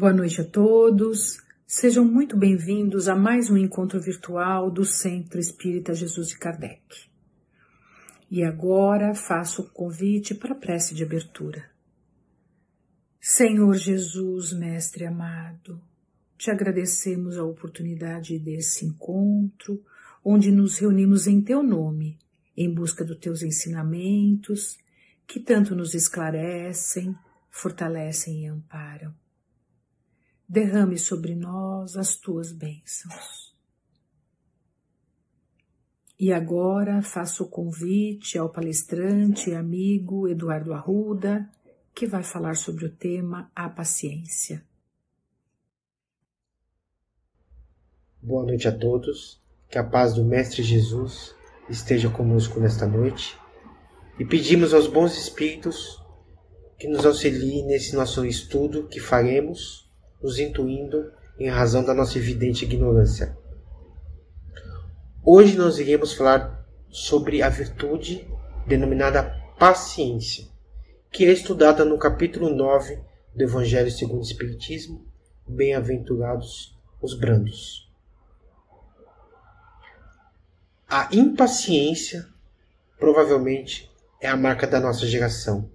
Boa noite a todos. Sejam muito bem-vindos a mais um encontro virtual do Centro Espírita Jesus de Kardec. E agora faço o convite para a prece de abertura. Senhor Jesus, Mestre amado, te agradecemos a oportunidade desse encontro, onde nos reunimos em teu nome, em busca dos teus ensinamentos, que tanto nos esclarecem, fortalecem e amparam. Derrame sobre nós as tuas bênçãos. E agora faço o convite ao palestrante e amigo Eduardo Arruda, que vai falar sobre o tema A Paciência. Boa noite a todos, que a paz do Mestre Jesus esteja conosco nesta noite e pedimos aos bons espíritos que nos auxiliem nesse nosso estudo que faremos, nos intuindo em razão da nossa evidente ignorância. Hoje nós iremos falar sobre a virtude denominada paciência, que é estudada no capítulo 9 do Evangelho segundo o Espiritismo, Bem-aventurados os brandos. A impaciência provavelmente é a marca da nossa geração,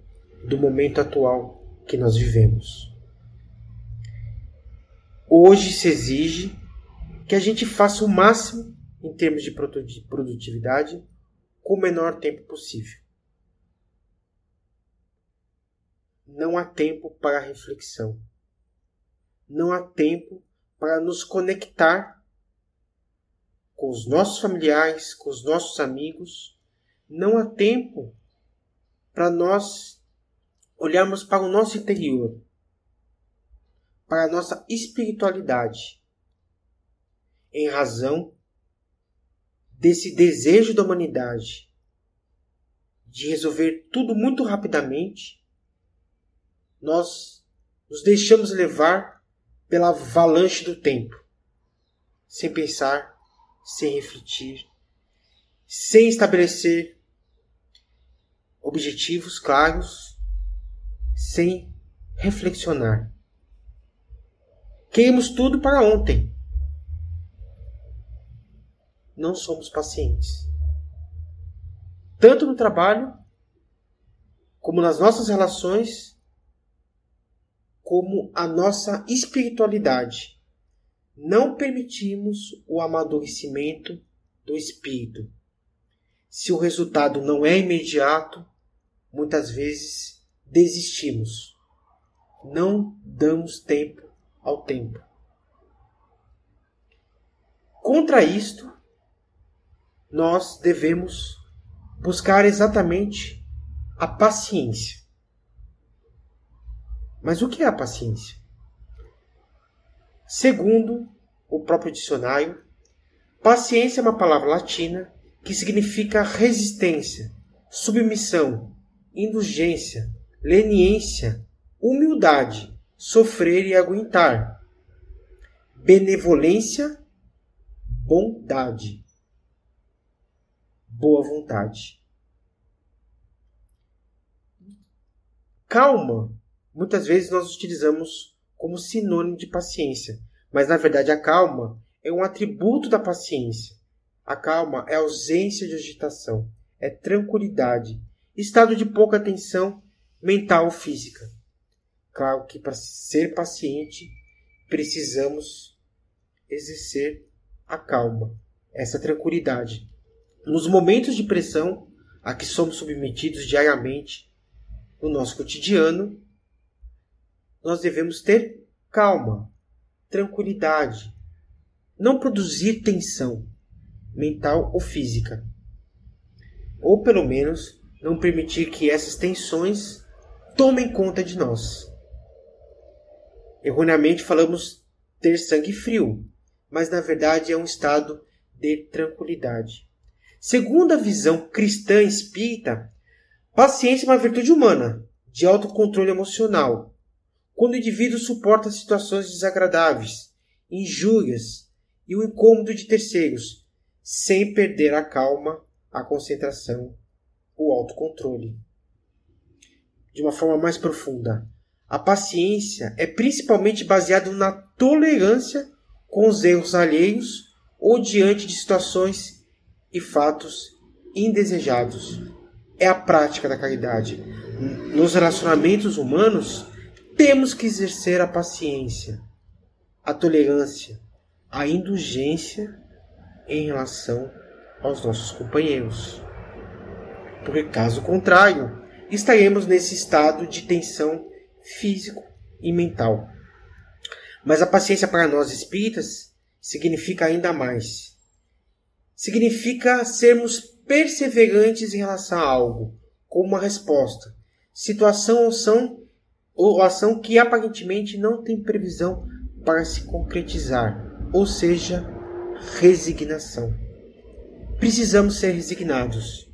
do momento atual que nós vivemos. Hoje se exige que a gente faça o máximo em termos de produtividade com o menor tempo possível. Não há tempo para reflexão. Não há tempo para nos conectar com os nossos familiares, com os nossos amigos. Não há tempo para nós olharmos para o nosso interior, para a nossa espiritualidade, em razão desse desejo da humanidade de resolver tudo muito rapidamente, nós nos deixamos levar pela avalanche do tempo, sem pensar sem refletir, sem estabelecer objetivos claros, sem reflexionar. Queremos tudo para ontem. Não somos pacientes. Tanto no trabalho, como nas nossas relações, como a nossa espiritualidade não permitimos o amadurecimento do espírito. Se o resultado não é imediato, muitas vezes desistimos. Não damos tempo ao tempo. Contra isto, nós devemos buscar exatamente a paciência. Mas o que é a paciência? Segundo o próprio dicionário, paciência é uma palavra latina que significa resistência, submissão, indulgência, leniência, humildade, sofrer e aguentar, benevolência, bondade, boa vontade. Calma, muitas vezes nós utilizamos como sinônimo de paciência, mas na verdade a calma é um atributo da paciência. A calma é ausência de agitação, é tranquilidade, estado de pouca tensão mental ou física. Claro que para ser paciente precisamos exercer a calma, essa tranquilidade. Nos momentos de pressão a que somos submetidos diariamente no nosso cotidiano, nós devemos ter calma, tranquilidade, não produzir tensão mental ou física, ou pelo menos não permitir que essas tensões tomem conta de nós. Erroneamente falamos ter sangue frio, mas na verdade é um estado de tranquilidade. Segundo a visão cristã espírita, paciência é uma virtude humana, de autocontrole emocional, quando o indivíduo suporta situações desagradáveis, injúrias e o incômodo de terceiros, sem perder a calma, a concentração, o autocontrole. De uma forma mais profunda, A paciência é principalmente baseada na tolerância com os erros alheios ou diante de situações e fatos indesejados. É a prática da caridade. Nos relacionamentos humanos, temos que exercer a paciência, a tolerância, a indulgência em relação aos nossos companheiros. Porque, caso contrário, estaremos nesse estado de tensão físico e mental. Mas a paciência para nós espíritas significa ainda mais. Significa sermos perseverantes em relação a algo, como uma resposta, situação ou ação, ou ação que aparentemente não tem previsão para se concretizar, ou seja, resignação. Precisamos ser resignados.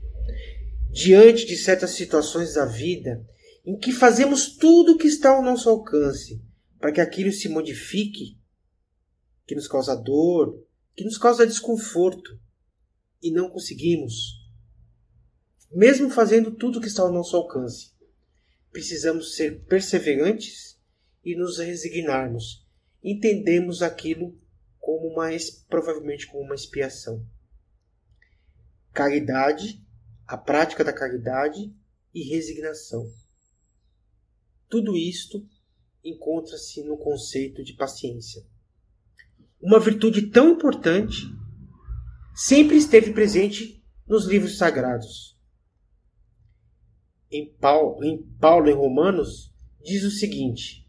Diante de certas situações da vida em que fazemos tudo o que está ao nosso alcance para que aquilo se modifique, que nos causa dor, que nos causa desconforto, e não conseguimos, mesmo fazendo tudo o que está ao nosso alcance. Precisamos ser perseverantes e nos resignarmos. Entendemos aquilo como uma provavelmente como uma expiação. Caridade, a prática da caridade e resignação. Tudo isto encontra-se no conceito de paciência. Uma virtude tão importante sempre esteve presente nos livros sagrados. Em Paulo, em Paulo em Romanos diz o seguinte: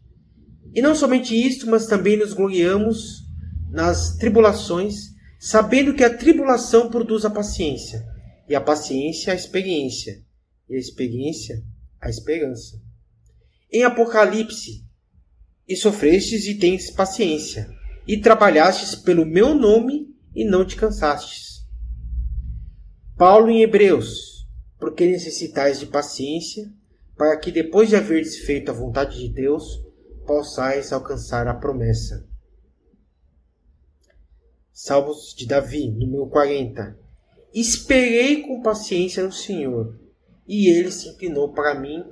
E não somente isto, mas também nos gloriamos nas tribulações, sabendo que a tribulação produz a paciência, e a paciência a experiência, e a experiência a esperança em Apocalipse, e sofrestes e tens paciência, e trabalhastes pelo meu nome e não te cansastes. Paulo em Hebreus, porque necessitais de paciência, para que depois de haverdes feito a vontade de Deus, possais alcançar a promessa. Salmos de Davi, número 40. Esperei com paciência no Senhor, e ele se inclinou para mim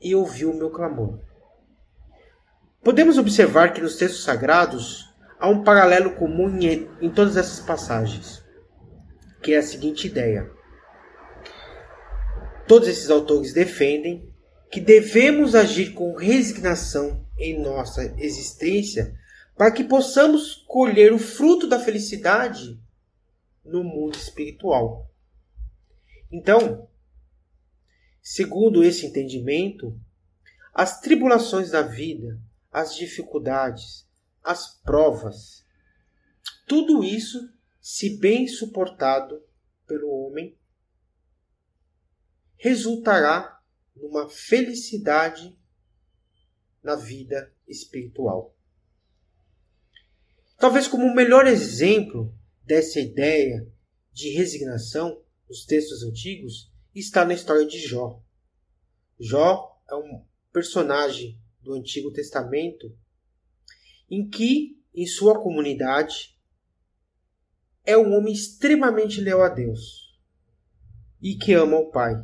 e ouviu o meu clamor. Podemos observar que nos textos sagrados há um paralelo comum em, todas essas passagens, que é a seguinte ideia. Todos esses autores defendem que devemos agir com resignação em nossa existência para que possamos colher o fruto da felicidade no mundo espiritual. Então, Segundo esse entendimento, as tribulações da vida, as dificuldades, as provas, tudo isso, se bem suportado pelo homem, resultará numa felicidade na vida espiritual. Talvez como o melhor exemplo dessa ideia de resignação nos textos antigos está na história de Jó. Jó é um personagem do Antigo Testamento em que, em sua comunidade, é um homem extremamente leal a Deus e que ama o Pai.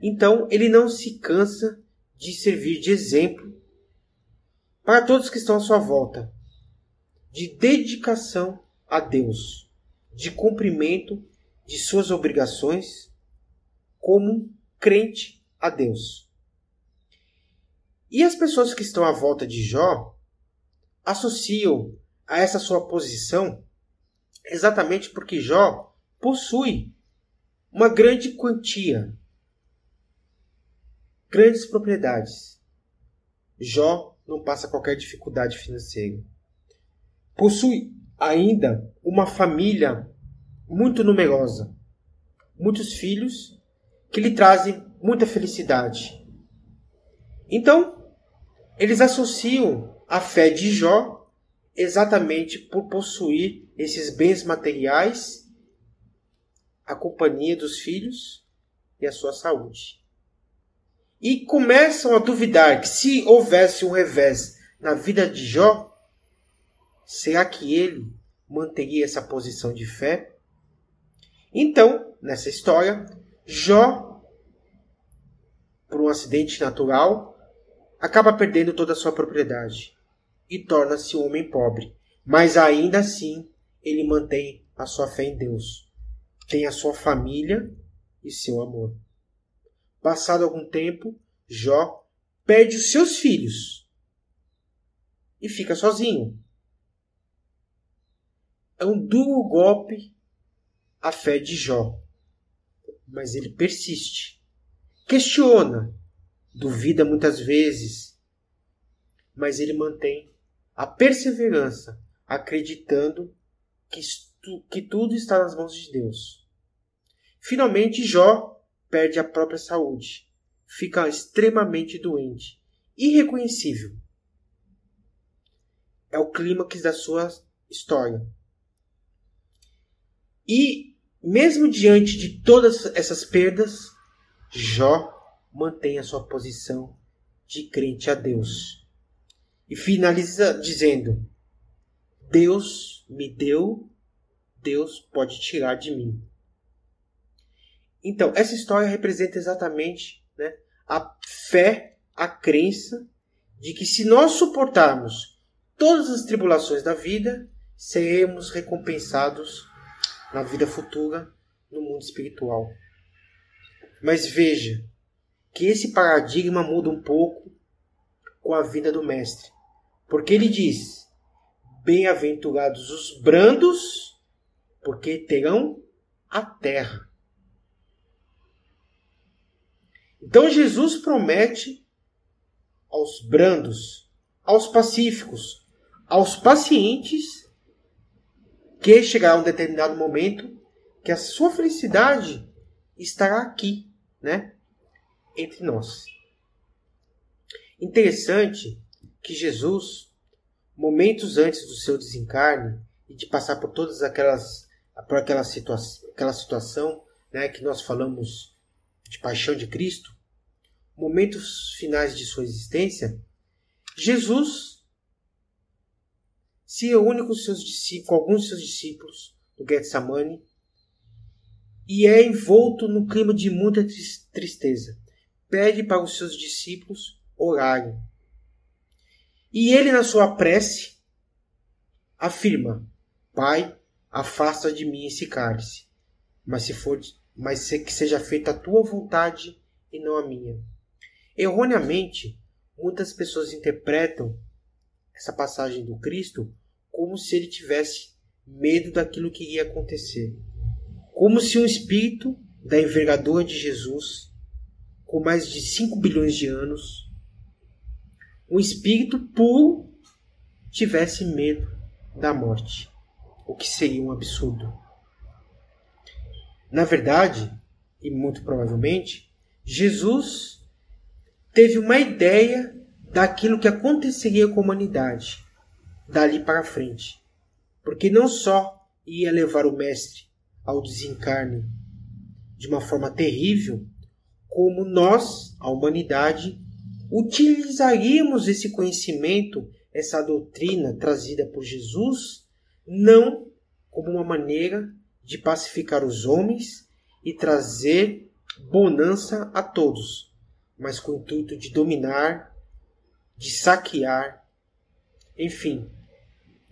Então, ele não se cansa de servir de exemplo para todos que estão à sua volta, de dedicação a Deus, de cumprimento de suas obrigações como crente a Deus. E as pessoas que estão à volta de Jó associam a essa sua posição exatamente porque Jó possui uma grande quantia, grandes propriedades. Jó não passa qualquer dificuldade financeira. Possui ainda uma família muito numerosa, muitos filhos que lhe trazem muita felicidade. Então, eles associam a fé de Jó exatamente por possuir esses bens materiais, a companhia dos filhos e a sua saúde. E começam a duvidar que se houvesse um revés na vida de Jó, será que ele manteria essa posição de fé? Então, nessa história, Jó, por um acidente natural, acaba perdendo toda a sua propriedade e torna-se um homem pobre. Mas ainda assim, ele mantém a sua fé em Deus, tem a sua família e seu amor. Passado algum tempo, Jó perde os seus filhos e fica sozinho. É um duro golpe a fé de Jó, mas ele persiste, questiona, duvida muitas vezes, mas ele mantém a perseverança, acreditando que, que tudo está nas mãos de Deus. Finalmente, Jó perde a própria saúde, fica extremamente doente, irreconhecível. É o clímax da sua história. E, mesmo diante de todas essas perdas, Jó mantém a sua posição de crente a Deus. E finaliza dizendo: Deus me deu, Deus pode tirar de mim. Então, essa história representa exatamente né, a fé, a crença de que se nós suportarmos todas as tribulações da vida, seremos recompensados na vida futura no mundo espiritual. Mas veja, que esse paradigma muda um pouco com a vida do Mestre. Porque ele diz: Bem-aventurados os brandos, porque terão a terra. Então Jesus promete aos brandos, aos pacíficos, aos pacientes, que chegará um determinado momento que a sua felicidade estará aqui, né? entre nós. Interessante que Jesus, momentos antes do seu desencarne e de passar por todas aquelas por aquela, situa aquela situação né, que nós falamos de paixão de Cristo, momentos finais de sua existência, Jesus se reúne com, com alguns de seus discípulos no Getsemane e é envolto no clima de muita tristeza pede para os seus discípulos orarem. E ele, na sua prece, afirma: Pai, afasta de mim esse cálice, mas se for, mas que seja feita a tua vontade e não a minha. Erroneamente, muitas pessoas interpretam essa passagem do Cristo como se ele tivesse medo daquilo que iria acontecer, como se um espírito da envergadura de Jesus com mais de 5 bilhões de anos, um espírito puro tivesse medo da morte, o que seria um absurdo. Na verdade, e muito provavelmente, Jesus teve uma ideia daquilo que aconteceria com a humanidade dali para frente, porque não só ia levar o Mestre ao desencarne de uma forma terrível, como nós, a humanidade, utilizaríamos esse conhecimento, essa doutrina trazida por Jesus, não como uma maneira de pacificar os homens e trazer bonança a todos, mas com o intuito de dominar, de saquear, enfim,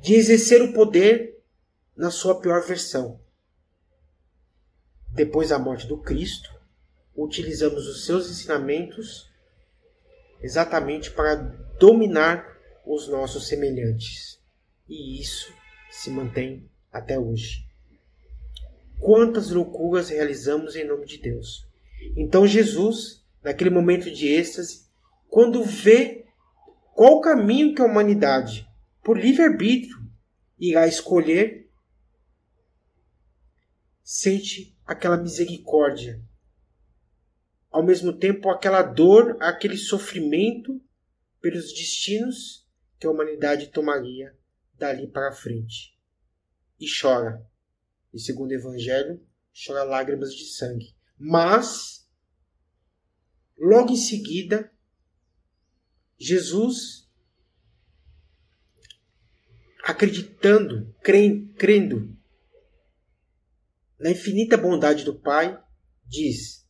de exercer o poder na sua pior versão. Depois da morte do Cristo, utilizamos os seus ensinamentos exatamente para dominar os nossos semelhantes. E isso se mantém até hoje. Quantas loucuras realizamos em nome de Deus. Então Jesus, naquele momento de êxtase, quando vê qual caminho que a humanidade, por livre-arbítrio, irá escolher, sente aquela misericórdia ao mesmo tempo aquela dor, aquele sofrimento pelos destinos que a humanidade tomaria dali para frente. E chora. E segundo o Evangelho, chora lágrimas de sangue. Mas, logo em seguida, Jesus, acreditando, crendo na infinita bondade do Pai, diz: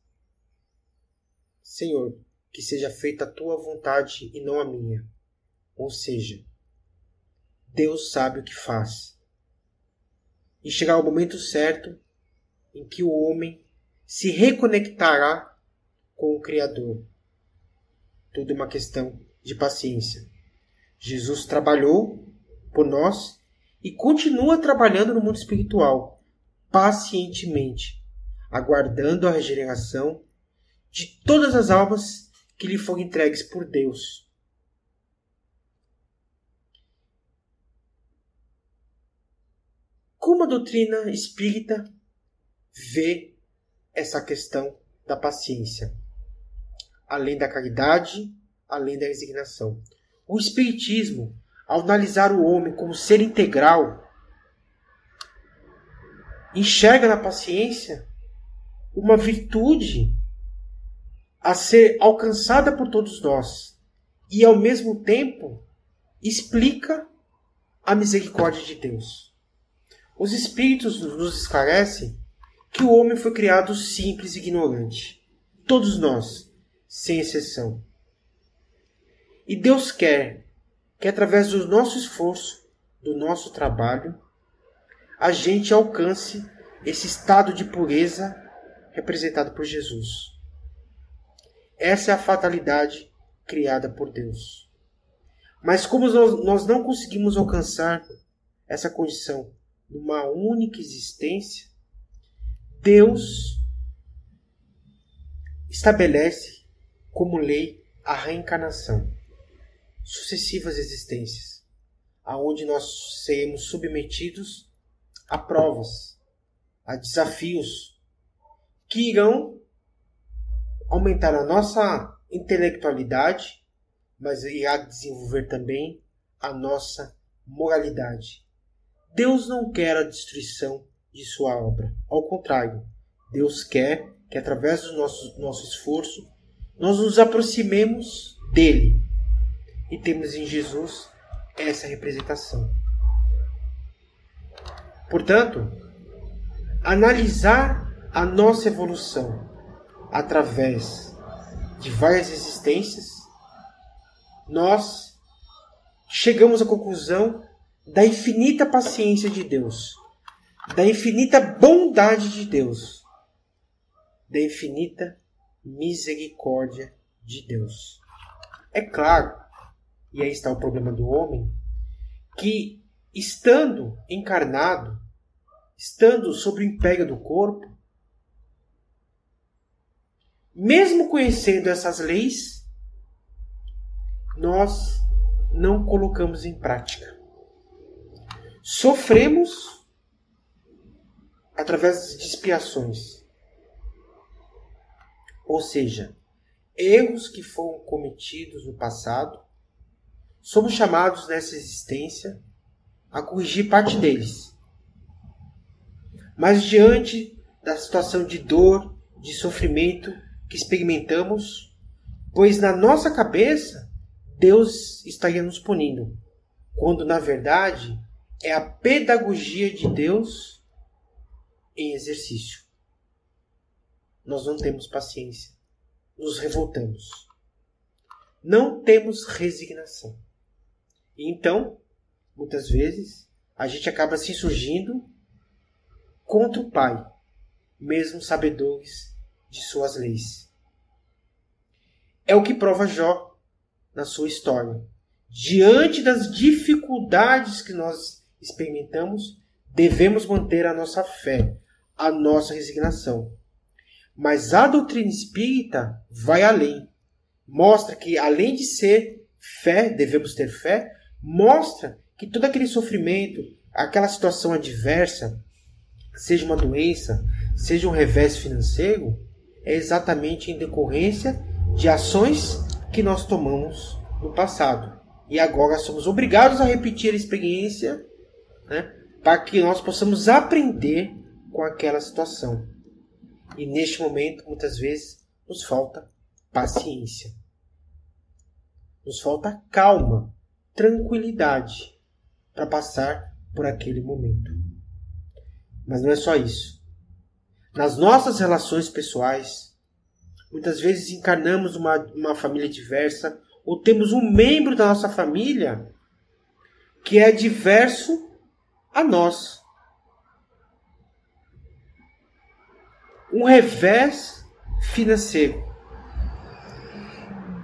Senhor, que seja feita a tua vontade e não a minha. Ou seja, Deus sabe o que faz. E chegará o momento certo em que o homem se reconectará com o Criador. Tudo uma questão de paciência. Jesus trabalhou por nós e continua trabalhando no mundo espiritual, pacientemente, aguardando a regeneração de todas as almas que lhe foram entregues por Deus. Como a doutrina espírita vê essa questão da paciência? Além da caridade, além da resignação. O Espiritismo, ao analisar o homem como ser integral, enxerga na paciência uma virtude a ser alcançada por todos nós e, ao mesmo tempo, explica a misericórdia de Deus. Os Espíritos nos esclarecem que o homem foi criado simples e ignorante. Todos nós, sem exceção. E Deus quer que, através do nosso esforço, do nosso trabalho, a gente alcance esse estado de pureza representado por Jesus. Essa é a fatalidade criada por Deus. Mas como nós não conseguimos alcançar essa condição numa única existência, Deus estabelece como lei a reencarnação, sucessivas existências, aonde nós seremos submetidos a provas, a desafios que irão aumentar a nossa intelectualidade, mas irá desenvolver também a nossa moralidade. Deus não quer a destruição de sua obra. Ao contrário, Deus quer que através do nosso, nosso esforço nós nos aproximemos dele. E temos em Jesus essa representação. Portanto, analisar a nossa evolução através de várias existências, nós chegamos à conclusão da infinita paciência de Deus, da infinita bondade de Deus, da infinita misericórdia de Deus. É claro, e aí está o problema do homem, que estando encarnado, estando sob o império do corpo, mesmo conhecendo essas leis, nós não colocamos em prática. Sofremos através de expiações. Ou seja, erros que foram cometidos no passado, somos chamados nessa existência a corrigir parte deles. Mas diante da situação de dor, de sofrimento que experimentamos, pois na nossa cabeça Deus estaria nos punindo, quando na verdade é a pedagogia de Deus em exercício. Nós não temos paciência, nos revoltamos. Não temos resignação. Então, muitas vezes, a gente acaba se insurgindo contra o Pai, mesmo sabedores de suas leis. É o que prova Jó na sua história. Diante das dificuldades que nós experimentamos, devemos manter a nossa fé, a nossa resignação. Mas a doutrina espírita vai além. Mostra que, além de ser fé, devemos ter fé, mostra que todo aquele sofrimento, aquela situação adversa, seja uma doença, seja um revés financeiro, é exatamente em decorrência de ações que nós tomamos no passado. E agora somos obrigados a repetir a experiência né, para que nós possamos aprender com aquela situação. E neste momento, muitas vezes, nos falta paciência. Nos falta calma, tranquilidade para passar por aquele momento. Mas não é só isso nas nossas relações pessoais, muitas vezes encarnamos uma, uma família diversa, ou temos um membro da nossa família que é diverso a nós. Um revés financeiro.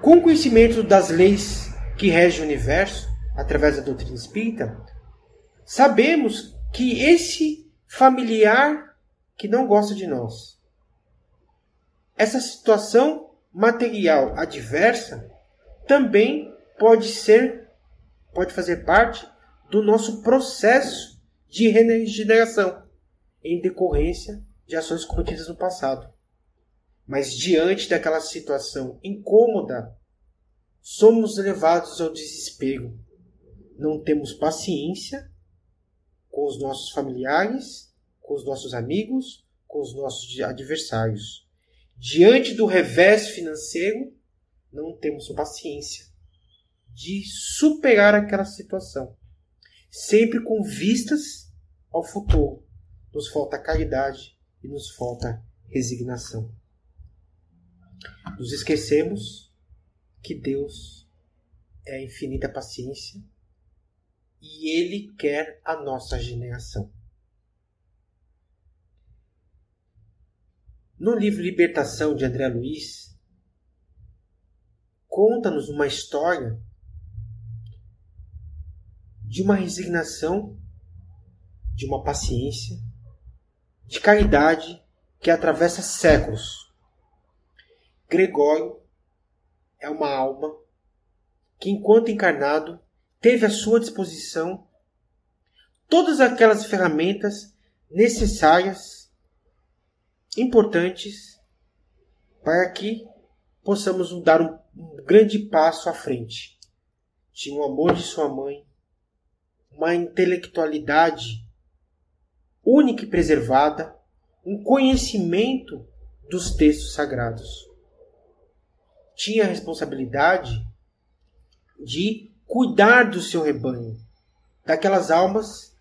Com conhecimento das leis que regem o universo, através da doutrina espírita, sabemos que esse familiar que não gosta de nós, essa situação material adversa também pode ser, pode fazer parte do nosso processo de regeneração em decorrência de ações cometidas no passado. Mas diante daquela situação incômoda, somos levados ao desespero. Não temos paciência com os nossos familiares, com os nossos amigos, com os nossos adversários. Diante do revés financeiro, não temos paciência de superar aquela situação. Sempre com vistas ao futuro. Nos falta caridade e nos falta resignação. Nos esquecemos que Deus é a infinita paciência e Ele quer a nossa generação. No livro Libertação de André Luiz, conta-nos uma história de uma resignação, de uma paciência, de caridade que atravessa séculos. Gregório é uma alma que, enquanto encarnado, teve à sua disposição todas aquelas ferramentas necessárias, importantes, para que possamos dar um, um grande passo à frente. Tinha o amor de sua mãe, uma intelectualidade única e preservada, um conhecimento dos textos sagrados. Tinha a responsabilidade de cuidar do seu rebanho, daquelas almas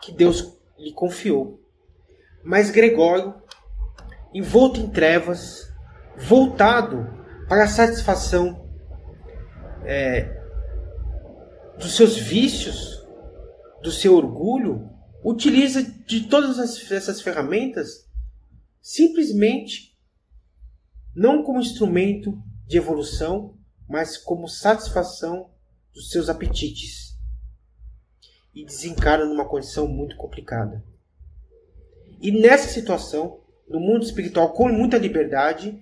que Deus lhe confiou. Mas Gregório, envolto em trevas, voltado para a satisfação é, dos seus vícios, do seu orgulho, utiliza de todas essas ferramentas simplesmente não como instrumento de evolução, mas como satisfação dos seus apetites e desencarna numa condição muito complicada. E nessa situação, no mundo espiritual com muita liberdade,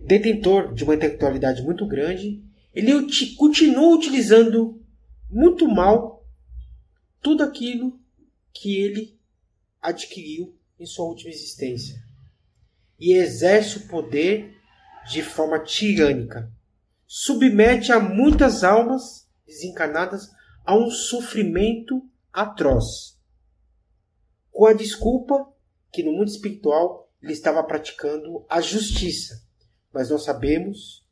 detentor de uma intelectualidade muito grande, ele continua utilizando muito mal tudo aquilo que ele adquiriu em sua última existência e exerce o poder de forma tirânica submete a muitas almas desencarnadas a um sofrimento atroz. Com a desculpa que no mundo espiritual ele estava praticando a justiça. Mas nós sabemos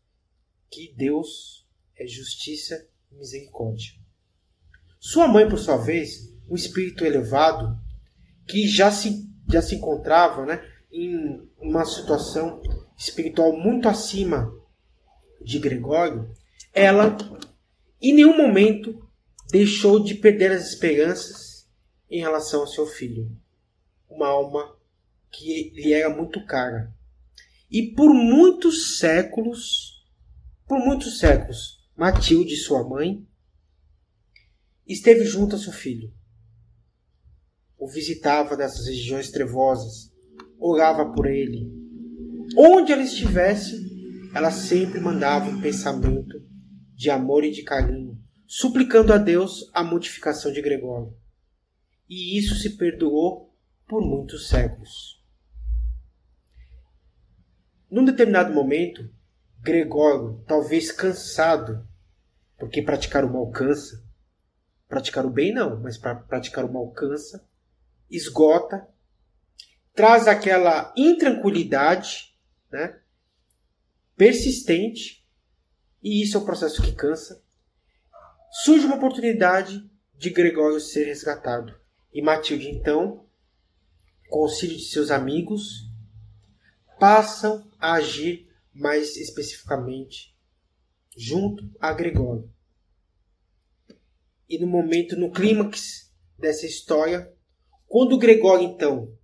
que Deus é justiça e misericórdia. Sua mãe, por sua vez, um espírito elevado, que já se, já se encontrava né, em uma situação espiritual muito acima de Gregório, ela em nenhum momento deixou de perder as esperanças em relação ao seu filho. Uma alma que lhe era muito cara. E por muitos séculos, por muitos séculos, Matilde, sua mãe, esteve junto a seu filho. O visitava nessas regiões trevosas, orava por ele. Onde ela estivesse, ela sempre mandava um pensamento de amor e de carinho, suplicando a Deus a modificação de Gregório. E isso se perdoou por muitos séculos. Num determinado momento, Gregório, talvez cansado, porque praticar o mal cansa, praticar o bem não, mas praticar o mal cansa, esgota, traz aquela intranquilidade, né? persistente, e isso é um processo que cansa, surge uma oportunidade de Gregório ser resgatado. E Matilde, então, com o auxílio de seus amigos, passam a agir mais especificamente junto a Gregório. E no momento, no clímax dessa história, quando Gregório então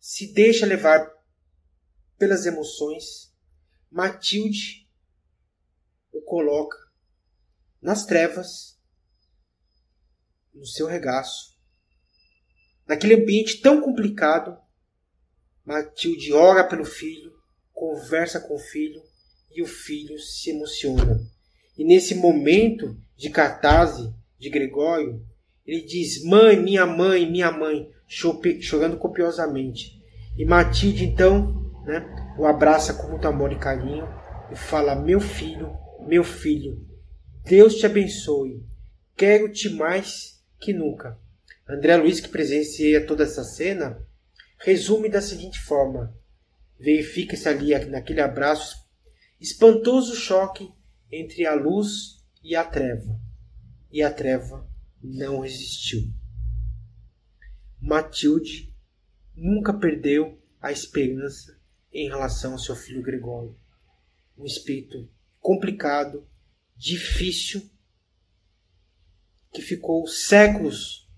se deixa levar pelas emoções, Matilde o coloca nas trevas, no seu regaço, naquele ambiente tão complicado. Matilde ora pelo filho, conversa com o filho e o filho se emociona. E nesse momento de catarse de Gregório, ele diz: Mãe, minha mãe, minha mãe, chorando copiosamente. E Matilde então né, o abraça com muito amor e carinho e fala: Meu filho, meu filho, Deus te abençoe, quero-te mais que nunca. André Luiz, que presencia toda essa cena, resume da seguinte forma: verifica-se ali naquele abraço espantoso choque entre a luz e a treva, e a treva não resistiu. Matilde nunca perdeu a esperança em relação ao seu filho Gregório. Um espírito complicado, difícil, que ficou séculos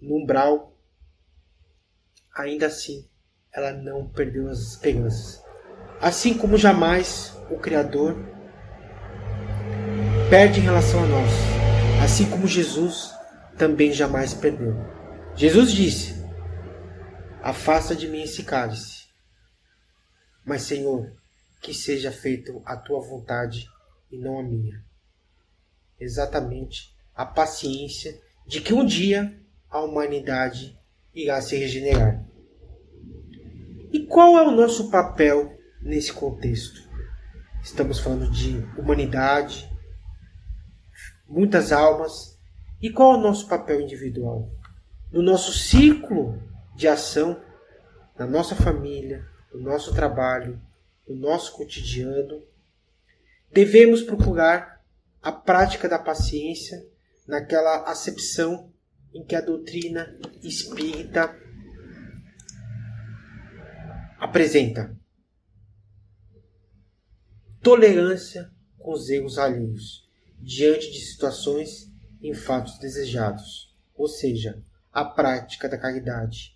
no umbral. Ainda assim, ela não perdeu as esperanças. Assim como jamais o Criador perde em relação a nós. Assim como Jesus também jamais perdeu. Jesus disse: Afasta de mim esse cálice. Mas, Senhor, que seja feita a tua vontade e não a minha. Exatamente a paciência de que um dia a humanidade irá se regenerar. E qual é o nosso papel nesse contexto? Estamos falando de humanidade, muitas almas. E qual é o nosso papel individual? No nosso ciclo de ação, na nossa família, no nosso trabalho, no nosso cotidiano, devemos procurar a prática da paciência naquela acepção em que a doutrina espírita apresenta. Tolerância com os erros alheios diante de situações em fatos desejados, ou seja, a prática da caridade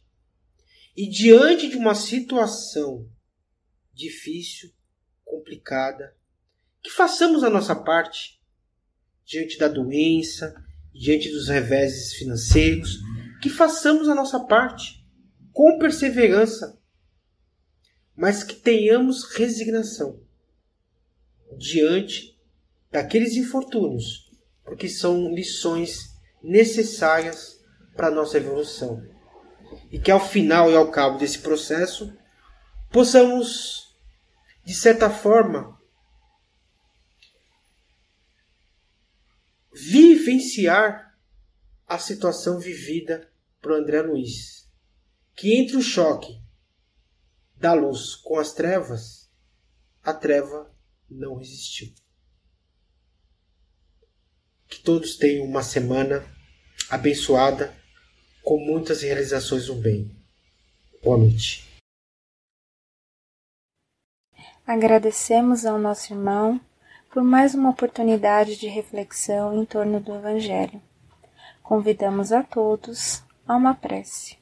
e diante de uma situação difícil, complicada, que façamos a nossa parte diante da doença, diante dos reveses financeiros, que façamos a nossa parte com perseverança, mas que tenhamos resignação diante daqueles infortúnios, porque são lições necessárias para a nossa evolução e que ao final e ao cabo desse processo possamos, de certa forma, vivenciar a situação vivida por André Luiz, que entre o choque da luz com as trevas, a treva não resistiu. Que todos tenham uma semana abençoada com muitas realizações do bem. Boa noite. Agradecemos ao nosso irmão por mais uma oportunidade de reflexão em torno do Evangelho. Convidamos a todos a uma prece.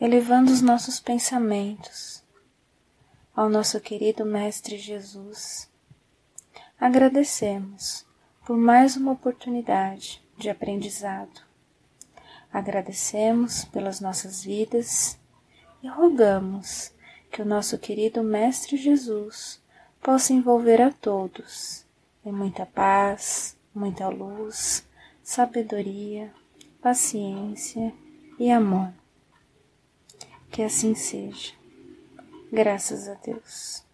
Elevando os nossos pensamentos ao nosso querido Mestre Jesus, agradecemos por mais uma oportunidade de aprendizado. Agradecemos pelas nossas vidas e rogamos que o nosso querido Mestre Jesus possa envolver a todos em muita paz, muita luz, sabedoria, paciência e amor. Que assim seja. Graças a Deus.